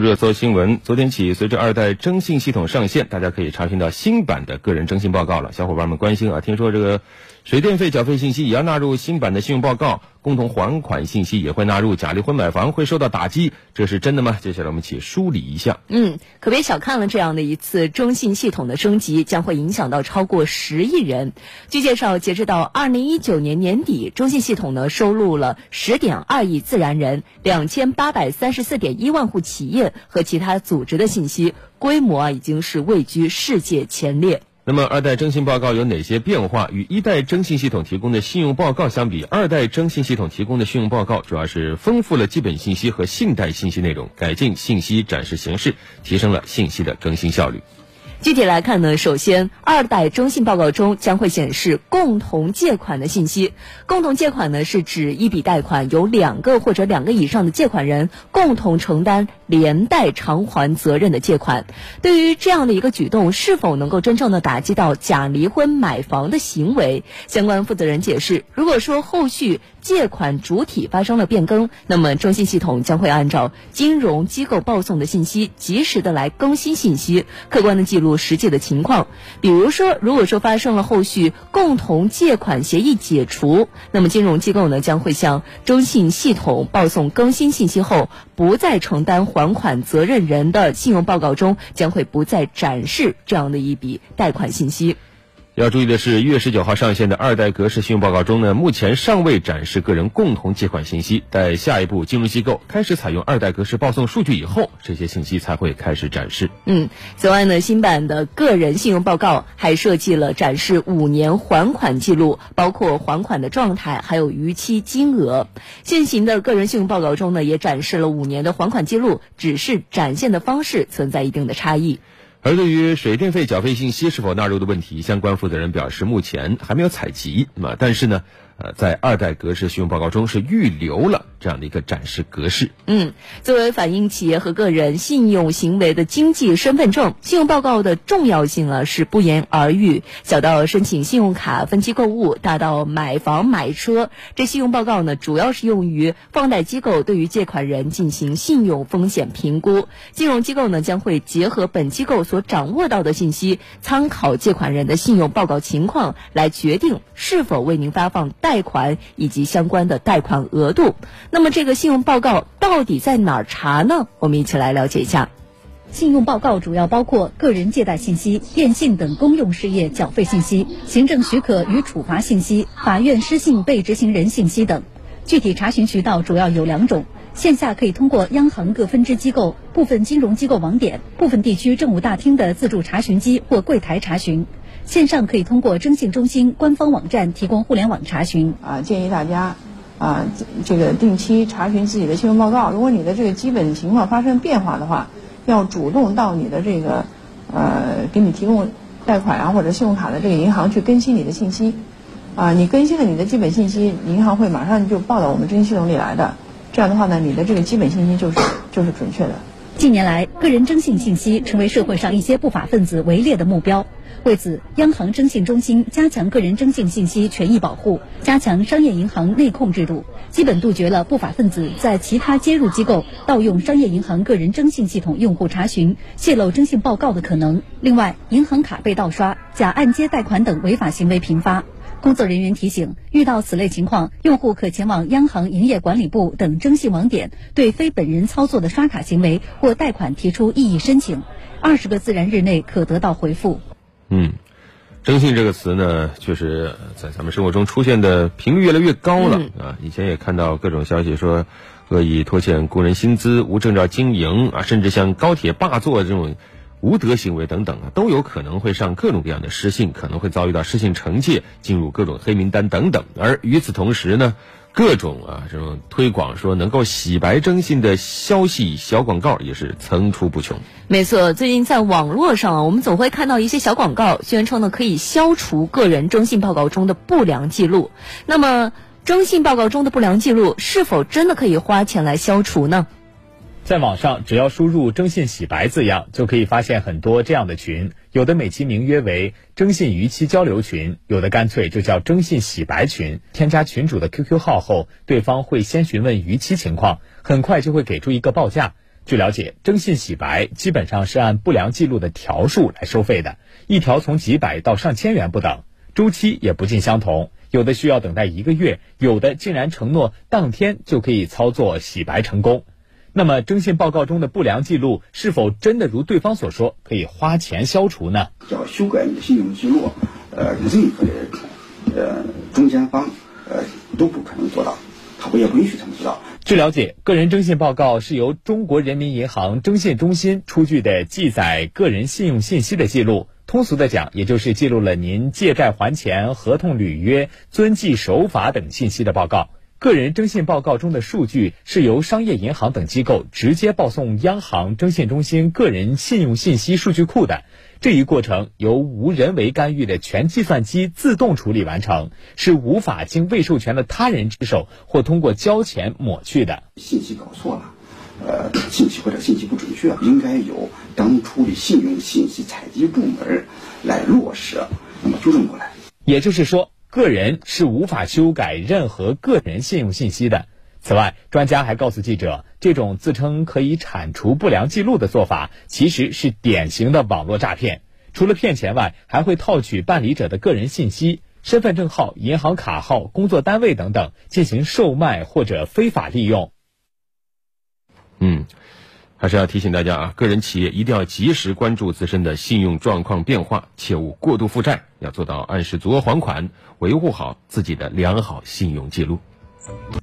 热搜新闻，昨天起，随着二代征信系统上线，大家可以查询到新版的个人征信报告了。小伙伴们关心啊，听说这个水电费缴费信息也要纳入新版的信用报告，共同还款信息也会纳入，假离婚买房会受到打击，这是真的吗？接下来我们一起梳理一下。嗯，可别小看了这样的一次征信系统的升级，将会影响到超过十亿人。据介绍，截止到二零一九年年底，征信系统呢收录了十点二亿自然人、两千八百三十四点一万户企业。和其他组织的信息规模啊，已经是位居世界前列。那么，二代征信报告有哪些变化？与一代征信系统提供的信用报告相比，二代征信系统提供的信用报告主要是丰富了基本信息和信贷信息内容，改进信息展示形式，提升了信息的更新效率。具体来看呢，首先，二代征信报告中将会显示共同借款的信息。共同借款呢，是指一笔贷款由两个或者两个以上的借款人共同承担连带偿还责任的借款。对于这样的一个举动，是否能够真正的打击到假离婚买房的行为？相关负责人解释，如果说后续借款主体发生了变更，那么征信系统将会按照金融机构报送的信息，及时的来更新信息，客观的记录。实际的情况，比如说，如果说发生了后续共同借款协议解除，那么金融机构呢将会向征信系统报送更新信息后，不再承担还款责任人的信用报告中将会不再展示这样的一笔贷款信息。要注意的是，一月十九号上线的二代格式信用报告中呢，目前尚未展示个人共同借款信息。待下一步金融机构开始采用二代格式报送数据以后，这些信息才会开始展示。嗯，此外呢，新版的个人信用报告还设计了展示五年还款记录，包括还款的状态，还有逾期金额。现行的个人信用报告中呢，也展示了五年的还款记录，只是展现的方式存在一定的差异。而对于水电费缴费信息是否纳入的问题，相关负责人表示，目前还没有采集。那么，但是呢？呃，在二代格式信用报告中是预留了这样的一个展示格式。嗯，作为反映企业和个人信用行为的经济身份证，信用报告的重要性啊是不言而喻。小到申请信用卡分期购物，大到买房买车，这信用报告呢主要是用于放贷机构对于借款人进行信用风险评估。金融机构呢将会结合本机构所掌握到的信息，参考借款人的信用报告情况，来决定是否为您发放。贷贷款以及相关的贷款额度，那么这个信用报告到底在哪儿查呢？我们一起来了解一下。信用报告主要包括个人借贷信息、电信等公用事业缴费信息、行政许可与处罚信息、法院失信被执行人信息等。具体查询渠道主要有两种：线下可以通过央行各分支机构、部分金融机构网点、部分地区政务大厅的自助查询机或柜台查询。线上可以通过征信中心官方网站提供互联网查询。啊，建议大家啊，这个定期查询自己的信用报告。如果你的这个基本情况发生变化的话，要主动到你的这个呃，给你提供贷款啊或者信用卡的这个银行去更新你的信息。啊，你更新了你的基本信息，银行会马上就报到我们征信系统里来的。这样的话呢，你的这个基本信息就是就是准确的。近年来，个人征信信息成为社会上一些不法分子围猎的目标。为此，央行征信中心加强个人征信信息权益保护，加强商业银行内控制度，基本杜绝了不法分子在其他接入机构盗用商业银行个人征信系统用户查询、泄露征信报告的可能。另外，银行卡被盗刷、假按揭贷款等违法行为频发。工作人员提醒，遇到此类情况，用户可前往央行营业管理部等征信网点，对非本人操作的刷卡行为或贷款提出异议申请，二十个自然日内可得到回复。嗯，征信这个词呢，确实在咱们生活中出现的频率越来越高了啊。以前也看到各种消息说，恶意拖欠工人薪资、无证照经营啊，甚至像高铁霸座这种。无德行为等等啊，都有可能会上各种各样的失信，可能会遭遇到失信惩戒，进入各种黑名单等等。而与此同时呢，各种啊这种推广说能够洗白征信的消息、小广告也是层出不穷。没错，最近在网络上，我们总会看到一些小广告，宣称呢可以消除个人征信报告中的不良记录。那么，征信报告中的不良记录是否真的可以花钱来消除呢？在网上，只要输入“征信洗白”字样，就可以发现很多这样的群。有的美其名曰为“征信逾期交流群”，有的干脆就叫“征信洗白群”。添加群主的 QQ 号后，对方会先询问逾期情况，很快就会给出一个报价。据了解，征信洗白基本上是按不良记录的条数来收费的，一条从几百到上千元不等，周期也不尽相同，有的需要等待一个月，有的竟然承诺当天就可以操作洗白成功。那么，征信报告中的不良记录是否真的如对方所说可以花钱消除呢？要修改你的信用记录，呃，任何的呃中间方呃都不可能做到，他不也不允许他们做到。据了解，个人征信报告是由中国人民银行征信中心出具的记载个人信用信息的记录。通俗的讲，也就是记录了您借债还钱、合同履约、遵纪守法等信息的报告。个人征信报告中的数据是由商业银行等机构直接报送央行征信中心个人信用信息数据库的，这一过程由无人为干预的全计算机自动处理完成，是无法经未授权的他人之手或通过交钱抹去的。信息搞错了，呃，信息或者信息不准确，应该由当初的信用信息采集部门来落实，那么纠正过来。也就是说。个人是无法修改任何个人信用信息的。此外，专家还告诉记者，这种自称可以铲除不良记录的做法，其实是典型的网络诈骗。除了骗钱外，还会套取办理者的个人信息、身份证号、银行卡号、工作单位等等，进行售卖或者非法利用。嗯。还是要提醒大家啊，个人企业一定要及时关注自身的信用状况变化，切勿过度负债，要做到按时足额还款，维护好自己的良好信用记录。